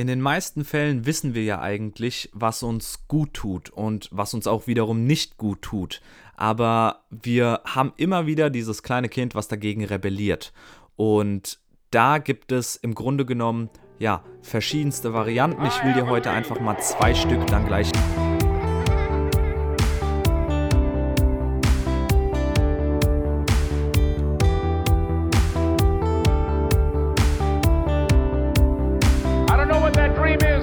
In den meisten Fällen wissen wir ja eigentlich, was uns gut tut und was uns auch wiederum nicht gut tut. Aber wir haben immer wieder dieses kleine Kind, was dagegen rebelliert. Und da gibt es im Grunde genommen ja verschiedenste Varianten. Ich will dir heute einfach mal zwei Stück dann gleich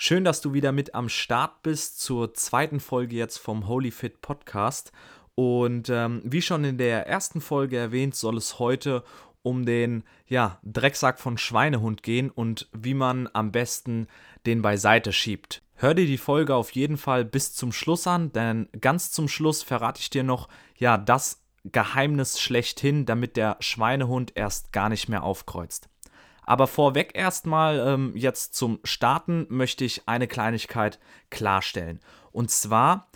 Schön, dass du wieder mit am Start bist zur zweiten Folge jetzt vom Holy Fit Podcast. Und ähm, wie schon in der ersten Folge erwähnt, soll es heute um den ja, Drecksack von Schweinehund gehen und wie man am besten den beiseite schiebt. Hör dir die Folge auf jeden Fall bis zum Schluss an, denn ganz zum Schluss verrate ich dir noch, ja, das Geheimnis schlechthin, damit der Schweinehund erst gar nicht mehr aufkreuzt. Aber vorweg erstmal ähm, jetzt zum Starten möchte ich eine Kleinigkeit klarstellen. Und zwar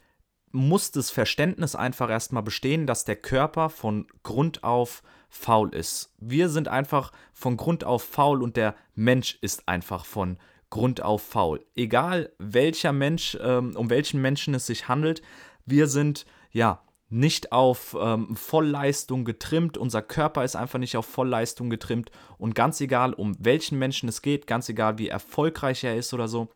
muss das Verständnis einfach erstmal bestehen, dass der Körper von Grund auf faul ist. Wir sind einfach von Grund auf faul und der Mensch ist einfach von Grund auf faul. Egal welcher Mensch, ähm, um welchen Menschen es sich handelt, wir sind ja nicht auf ähm, Vollleistung getrimmt. Unser Körper ist einfach nicht auf Vollleistung getrimmt. Und ganz egal, um welchen Menschen es geht, ganz egal, wie erfolgreich er ist oder so,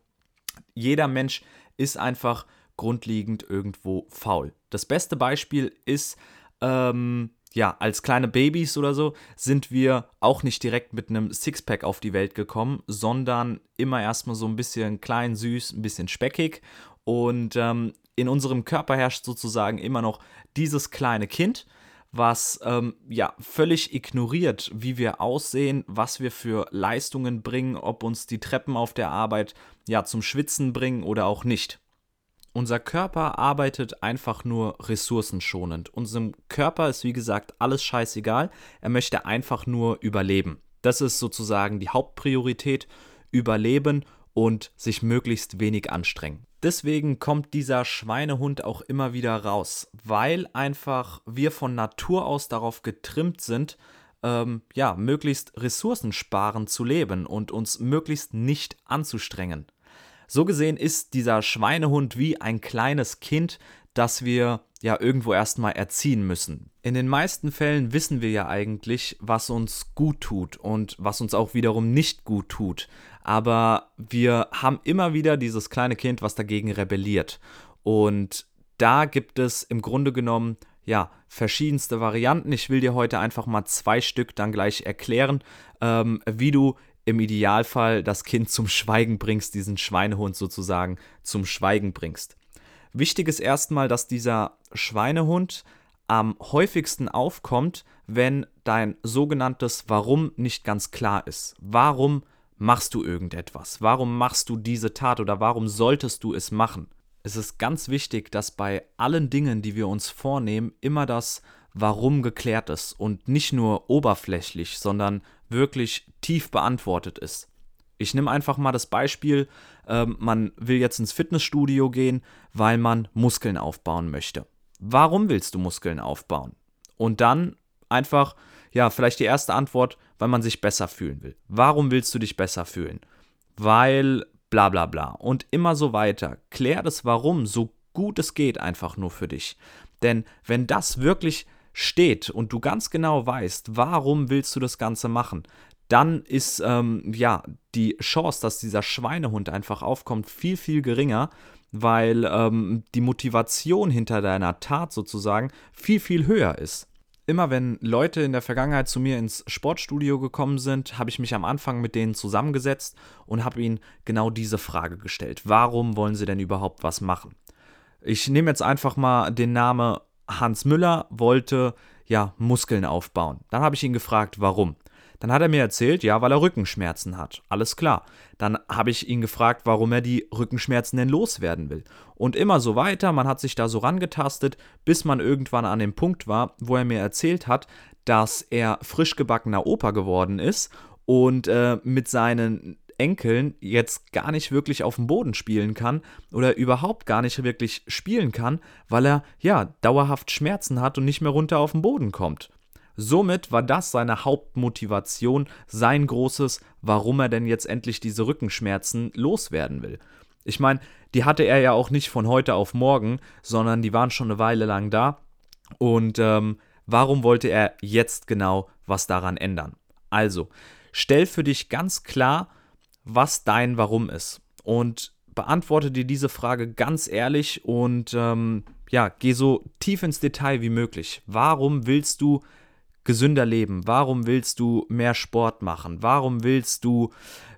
jeder Mensch ist einfach grundlegend irgendwo faul. Das beste Beispiel ist, ähm, ja, als kleine Babys oder so sind wir auch nicht direkt mit einem Sixpack auf die Welt gekommen, sondern immer erstmal so ein bisschen klein, süß, ein bisschen speckig. Und ähm, in unserem Körper herrscht sozusagen immer noch dieses kleine Kind, was ähm, ja völlig ignoriert, wie wir aussehen, was wir für Leistungen bringen, ob uns die Treppen auf der Arbeit ja zum Schwitzen bringen oder auch nicht. Unser Körper arbeitet einfach nur ressourcenschonend. Unserem Körper ist wie gesagt alles scheißegal. Er möchte einfach nur überleben. Das ist sozusagen die Hauptpriorität. Überleben und sich möglichst wenig anstrengen. Deswegen kommt dieser Schweinehund auch immer wieder raus, weil einfach wir von Natur aus darauf getrimmt sind, ähm, ja, möglichst ressourcensparend zu leben und uns möglichst nicht anzustrengen. So gesehen ist dieser Schweinehund wie ein kleines Kind, das wir ja irgendwo erstmal erziehen müssen. In den meisten Fällen wissen wir ja eigentlich, was uns gut tut und was uns auch wiederum nicht gut tut. Aber wir haben immer wieder dieses kleine Kind, was dagegen rebelliert. Und da gibt es im Grunde genommen ja verschiedenste Varianten. Ich will dir heute einfach mal zwei Stück dann gleich erklären, ähm, wie du im Idealfall das Kind zum Schweigen bringst, diesen Schweinehund sozusagen zum Schweigen bringst. Wichtig ist erstmal, dass dieser Schweinehund am häufigsten aufkommt, wenn dein sogenanntes Warum nicht ganz klar ist. Warum machst du irgendetwas? Warum machst du diese Tat oder warum solltest du es machen? Es ist ganz wichtig, dass bei allen Dingen, die wir uns vornehmen, immer das Warum geklärt ist und nicht nur oberflächlich, sondern wirklich tief beantwortet ist. Ich nehme einfach mal das Beispiel, ähm, man will jetzt ins Fitnessstudio gehen, weil man Muskeln aufbauen möchte. Warum willst du Muskeln aufbauen? Und dann einfach, ja, vielleicht die erste Antwort, weil man sich besser fühlen will. Warum willst du dich besser fühlen? Weil bla bla bla. Und immer so weiter. Klär das Warum so gut es geht einfach nur für dich. Denn wenn das wirklich steht und du ganz genau weißt, warum willst du das Ganze machen, dann ist ähm, ja die Chance, dass dieser Schweinehund einfach aufkommt, viel, viel geringer, weil ähm, die Motivation hinter deiner Tat sozusagen viel, viel höher ist. Immer wenn Leute in der Vergangenheit zu mir ins Sportstudio gekommen sind, habe ich mich am Anfang mit denen zusammengesetzt und habe ihnen genau diese Frage gestellt. Warum wollen sie denn überhaupt was machen? Ich nehme jetzt einfach mal den Namen Hans Müller wollte ja Muskeln aufbauen. Dann habe ich ihn gefragt, warum. Dann hat er mir erzählt, ja, weil er Rückenschmerzen hat. Alles klar. Dann habe ich ihn gefragt, warum er die Rückenschmerzen denn loswerden will. Und immer so weiter, man hat sich da so rangetastet, bis man irgendwann an dem Punkt war, wo er mir erzählt hat, dass er frisch gebackener Opa geworden ist und äh, mit seinen Enkeln jetzt gar nicht wirklich auf dem Boden spielen kann oder überhaupt gar nicht wirklich spielen kann, weil er ja dauerhaft Schmerzen hat und nicht mehr runter auf den Boden kommt. Somit war das seine Hauptmotivation, sein großes, warum er denn jetzt endlich diese Rückenschmerzen loswerden will. Ich meine, die hatte er ja auch nicht von heute auf morgen, sondern die waren schon eine Weile lang da. Und ähm, warum wollte er jetzt genau was daran ändern? Also, stell für dich ganz klar, was dein Warum ist. Und beantworte dir diese Frage ganz ehrlich und ähm, ja, geh so tief ins Detail wie möglich. Warum willst du gesünder leben? Warum willst du mehr Sport machen? Warum willst du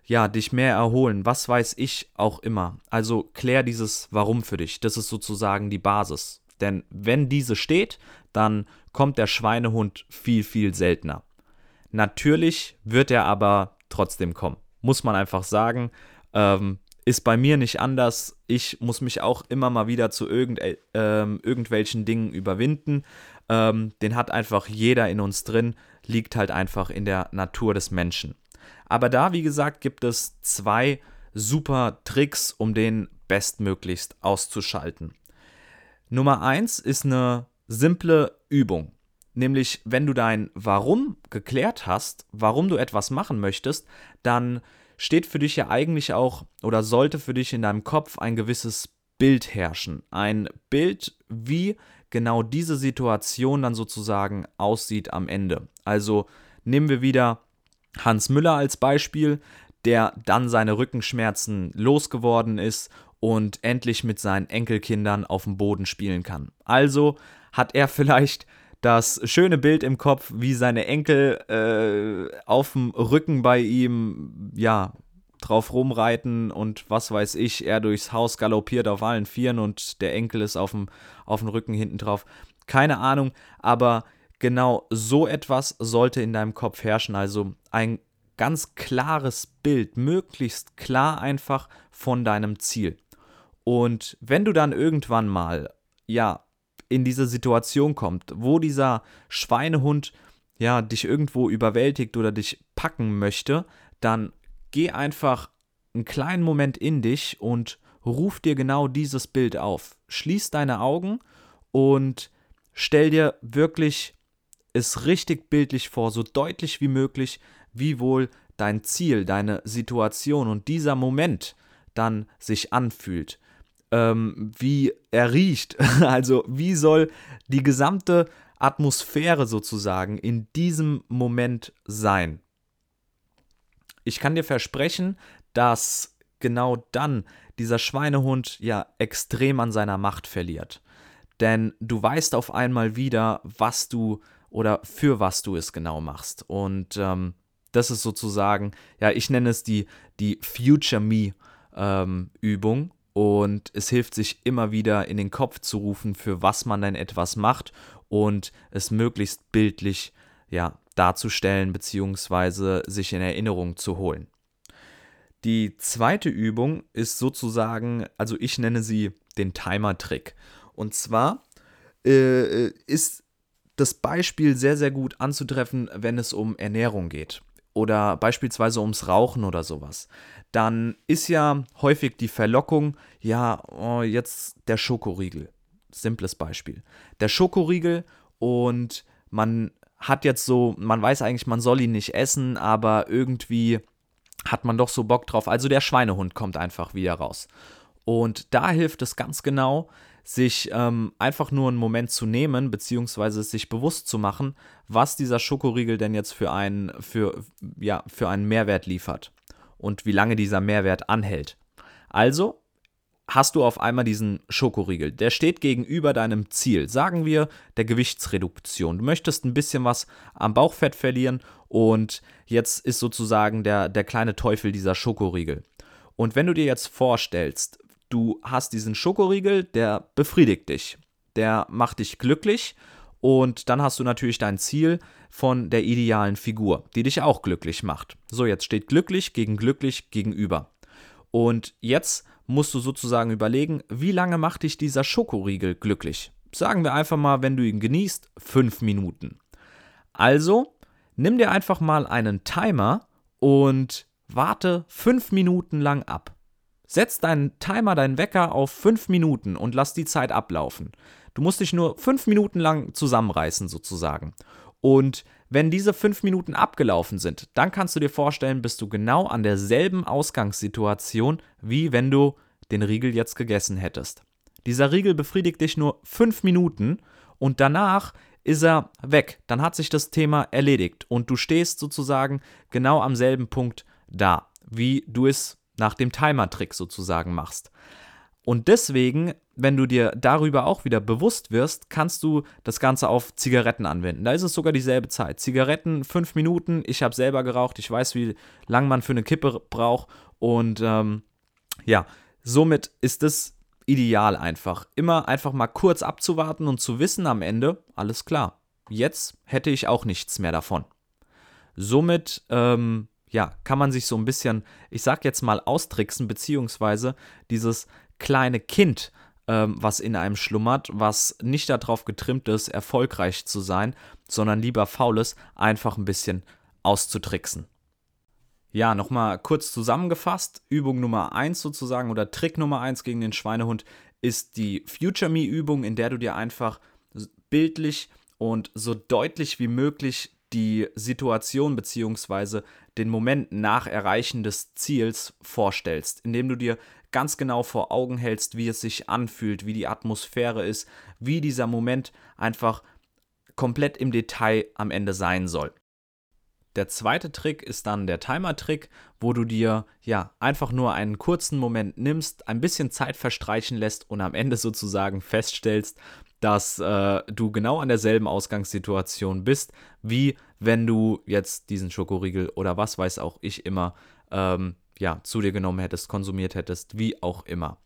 ja dich mehr erholen? Was weiß ich auch immer. Also klär dieses Warum für dich. Das ist sozusagen die Basis. Denn wenn diese steht, dann kommt der Schweinehund viel, viel seltener. Natürlich wird er aber trotzdem kommen. Muss man einfach sagen. Ähm, ist bei mir nicht anders. Ich muss mich auch immer mal wieder zu irgend, äh, irgendwelchen Dingen überwinden. Ähm, den hat einfach jeder in uns drin, liegt halt einfach in der Natur des Menschen. Aber da, wie gesagt, gibt es zwei super Tricks, um den bestmöglichst auszuschalten. Nummer eins ist eine simple Übung. Nämlich, wenn du dein Warum geklärt hast, warum du etwas machen möchtest, dann steht für dich ja eigentlich auch oder sollte für dich in deinem Kopf ein gewisses Bild herrschen. Ein Bild, wie genau diese Situation dann sozusagen aussieht am Ende. Also nehmen wir wieder Hans Müller als Beispiel, der dann seine Rückenschmerzen losgeworden ist und endlich mit seinen Enkelkindern auf dem Boden spielen kann. Also hat er vielleicht das schöne Bild im Kopf, wie seine Enkel äh, auf dem Rücken bei ihm, ja, drauf rumreiten und was weiß ich, er durchs Haus galoppiert auf allen Vieren und der Enkel ist auf dem, auf dem Rücken hinten drauf. Keine Ahnung, aber genau so etwas sollte in deinem Kopf herrschen. Also ein ganz klares Bild, möglichst klar einfach von deinem Ziel. Und wenn du dann irgendwann mal, ja, in diese Situation kommt, wo dieser Schweinehund ja dich irgendwo überwältigt oder dich packen möchte, dann geh einfach einen kleinen Moment in dich und ruf dir genau dieses Bild auf. Schließ deine Augen und stell dir wirklich es richtig bildlich vor, so deutlich wie möglich, wie wohl dein Ziel, deine Situation und dieser Moment dann sich anfühlt. Ähm, wie er riecht. Also wie soll die gesamte Atmosphäre sozusagen in diesem Moment sein ich kann dir versprechen, dass genau dann dieser Schweinehund ja extrem an seiner Macht verliert. Denn du weißt auf einmal wieder, was du oder für was du es genau machst. Und ähm, das ist sozusagen, ja, ich nenne es die, die Future Me ähm, Übung. Und es hilft sich immer wieder in den Kopf zu rufen, für was man denn etwas macht und es möglichst bildlich ja, darzustellen bzw. sich in Erinnerung zu holen. Die zweite Übung ist sozusagen, also ich nenne sie den Timer-Trick. Und zwar äh, ist das Beispiel sehr, sehr gut anzutreffen, wenn es um Ernährung geht oder beispielsweise ums Rauchen oder sowas. Dann ist ja häufig die Verlockung, ja, oh, jetzt der Schokoriegel. Simples Beispiel. Der Schokoriegel und man hat jetzt so, man weiß eigentlich, man soll ihn nicht essen, aber irgendwie hat man doch so Bock drauf. Also der Schweinehund kommt einfach wieder raus. Und da hilft es ganz genau, sich ähm, einfach nur einen Moment zu nehmen, beziehungsweise sich bewusst zu machen, was dieser Schokoriegel denn jetzt für einen, für, ja, für einen Mehrwert liefert und wie lange dieser Mehrwert anhält. Also hast du auf einmal diesen Schokoriegel. Der steht gegenüber deinem Ziel, sagen wir der Gewichtsreduktion. Du möchtest ein bisschen was am Bauchfett verlieren und jetzt ist sozusagen der, der kleine Teufel dieser Schokoriegel. Und wenn du dir jetzt vorstellst, du hast diesen Schokoriegel, der befriedigt dich, der macht dich glücklich Und dann hast du natürlich dein Ziel von der idealen Figur, die dich auch glücklich macht. So, jetzt steht glücklich gegen glücklich gegenüber. Und jetzt musst du sozusagen überlegen, wie lange macht dich dieser Schokoriegel glücklich? Sagen wir einfach mal, wenn du ihn genießt, fünf Minuten. Also, nimm dir einfach mal einen Timer und warte fünf Minuten lang ab. Setz deinen Timer, deinen Wecker auf fünf Minuten und lass die Zeit ablaufen. Du musst dich nur fünf Minuten lang zusammenreißen, sozusagen. Und wenn diese fünf Minuten abgelaufen sind, dann kannst du dir vorstellen, bist du genau an derselben Ausgangssituation, wie wenn du den Riegel jetzt gegessen hättest. Dieser Riegel befriedigt dich nur fünf Minuten und danach ist er weg. Dann hat sich das Thema erledigt und du stehst sozusagen genau am selben Punkt da, wie du es nach dem Timer-Trick sozusagen machst. Und deswegen, wenn du dir darüber auch wieder bewusst wirst, kannst du das Ganze auf Zigaretten anwenden. Da ist es sogar dieselbe Zeit. Zigaretten, fünf Minuten. Ich habe selber geraucht. Ich weiß, wie lange man für eine Kippe braucht. Und ähm, ja, somit ist es ideal einfach. Immer einfach mal kurz abzuwarten und zu wissen am Ende, alles klar. Jetzt hätte ich auch nichts mehr davon. Somit ähm, ja, kann man sich so ein bisschen, ich sag jetzt mal, austricksen, beziehungsweise dieses kleine Kind, ähm, was in einem schlummert, was nicht darauf getrimmt ist, erfolgreich zu sein, sondern lieber faul ist, einfach ein bisschen auszutricksen. Ja, nochmal kurz zusammengefasst. Übung Nummer 1 sozusagen oder Trick Nummer 1 gegen den Schweinehund ist die Future Me Übung, in der du dir einfach bildlich und so deutlich wie möglich die Situation bzw. den Moment nach Erreichen des Ziels vorstellst, indem du dir ganz genau vor Augen hältst, wie es sich anfühlt, wie die Atmosphäre ist, wie dieser Moment einfach komplett im Detail am Ende sein soll. Der zweite Trick ist dann der Timer-Trick, wo du dir ja einfach nur einen kurzen Moment nimmst, ein bisschen Zeit verstreichen lässt und am Ende sozusagen feststellst, dass äh, du genau an derselben Ausgangssituation bist, wie wenn du jetzt diesen Schokoriegel oder was weiß auch ich immer ähm, ja, zu dir genommen hättest, konsumiert hättest, wie auch immer.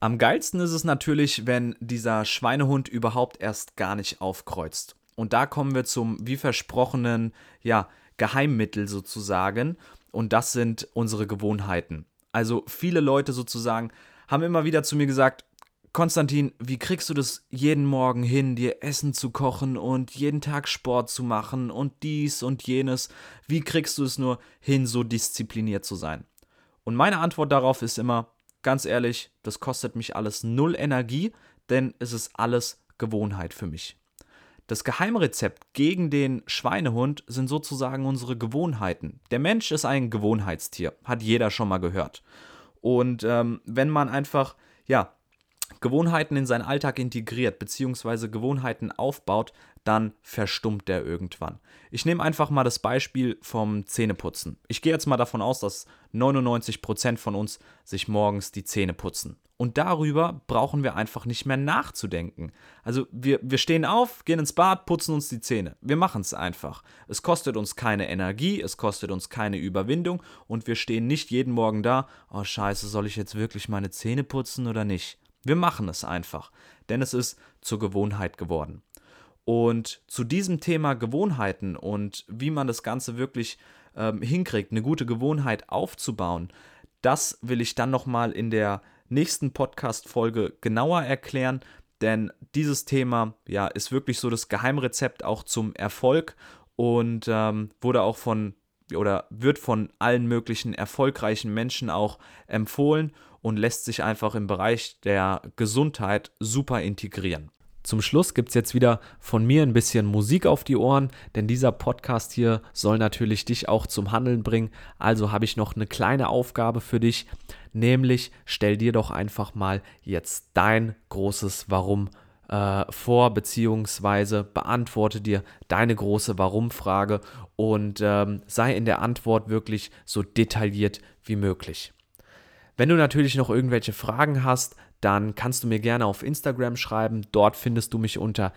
Am geilsten ist es natürlich, wenn dieser Schweinehund überhaupt erst gar nicht aufkreuzt. Und da kommen wir zum, wie versprochenen, ja, Geheimmittel sozusagen. Und das sind unsere Gewohnheiten. Also viele Leute sozusagen haben immer wieder zu mir gesagt, Konstantin, wie kriegst du das jeden Morgen hin, dir Essen zu kochen und jeden Tag Sport zu machen und dies und jenes? Wie kriegst du es nur hin, so diszipliniert zu sein? Und meine Antwort darauf ist immer, ganz ehrlich, das kostet mich alles null Energie, denn es ist alles Gewohnheit für mich. Das Geheimrezept gegen den Schweinehund sind sozusagen unsere Gewohnheiten. Der Mensch ist ein Gewohnheitstier, hat jeder schon mal gehört. Und ähm, wenn man einfach, ja, Gewohnheiten in seinen Alltag integriert, beziehungsweise Gewohnheiten aufbaut, dann verstummt der irgendwann. Ich nehme einfach mal das Beispiel vom Zähneputzen. Ich gehe jetzt mal davon aus, dass 99% von uns sich morgens die Zähne putzen. Und darüber brauchen wir einfach nicht mehr nachzudenken. Also wir, wir stehen auf, gehen ins Bad, putzen uns die Zähne. Wir machen es einfach. Es kostet uns keine Energie, es kostet uns keine Überwindung und wir stehen nicht jeden Morgen da, oh scheiße, soll ich jetzt wirklich meine Zähne putzen oder nicht? Wir machen es einfach, denn es ist zur Gewohnheit geworden. Und zu diesem Thema Gewohnheiten und wie man das Ganze wirklich ähm, hinkriegt, eine gute Gewohnheit aufzubauen, das will ich dann nochmal in der nächsten Podcast-Folge genauer erklären, denn dieses Thema ja, ist wirklich so das Geheimrezept auch zum Erfolg und ähm, wurde auch von oder wird von allen möglichen erfolgreichen Menschen auch empfohlen und lässt sich einfach im Bereich der Gesundheit super integrieren. Zum Schluss gibt es jetzt wieder von mir ein bisschen Musik auf die Ohren, denn dieser Podcast hier soll natürlich dich auch zum Handeln bringen. Also habe ich noch eine kleine Aufgabe für dich, nämlich stell dir doch einfach mal jetzt dein großes Warum äh, vor, beziehungsweise beantworte dir deine große Warum-Frage und ähm, sei in der Antwort wirklich so detailliert wie möglich. Wenn du natürlich noch irgendwelche Fragen hast, dann kannst du mir gerne auf Instagram schreiben. Dort findest du mich unter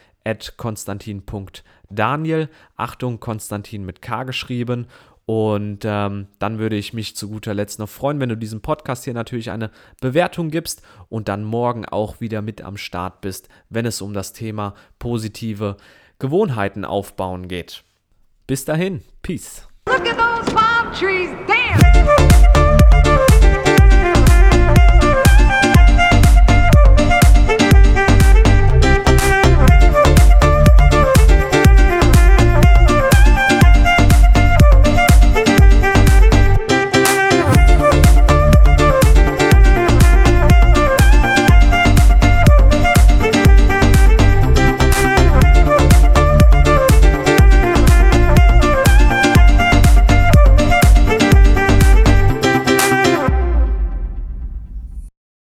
konstantin.daniel. Achtung, Konstantin mit K geschrieben. Und ähm, dann würde ich mich zu guter Letzt noch freuen, wenn du diesem Podcast hier natürlich eine Bewertung gibst und dann morgen auch wieder mit am Start bist, wenn es um das Thema positive Gewohnheiten aufbauen geht. Bis dahin, Peace.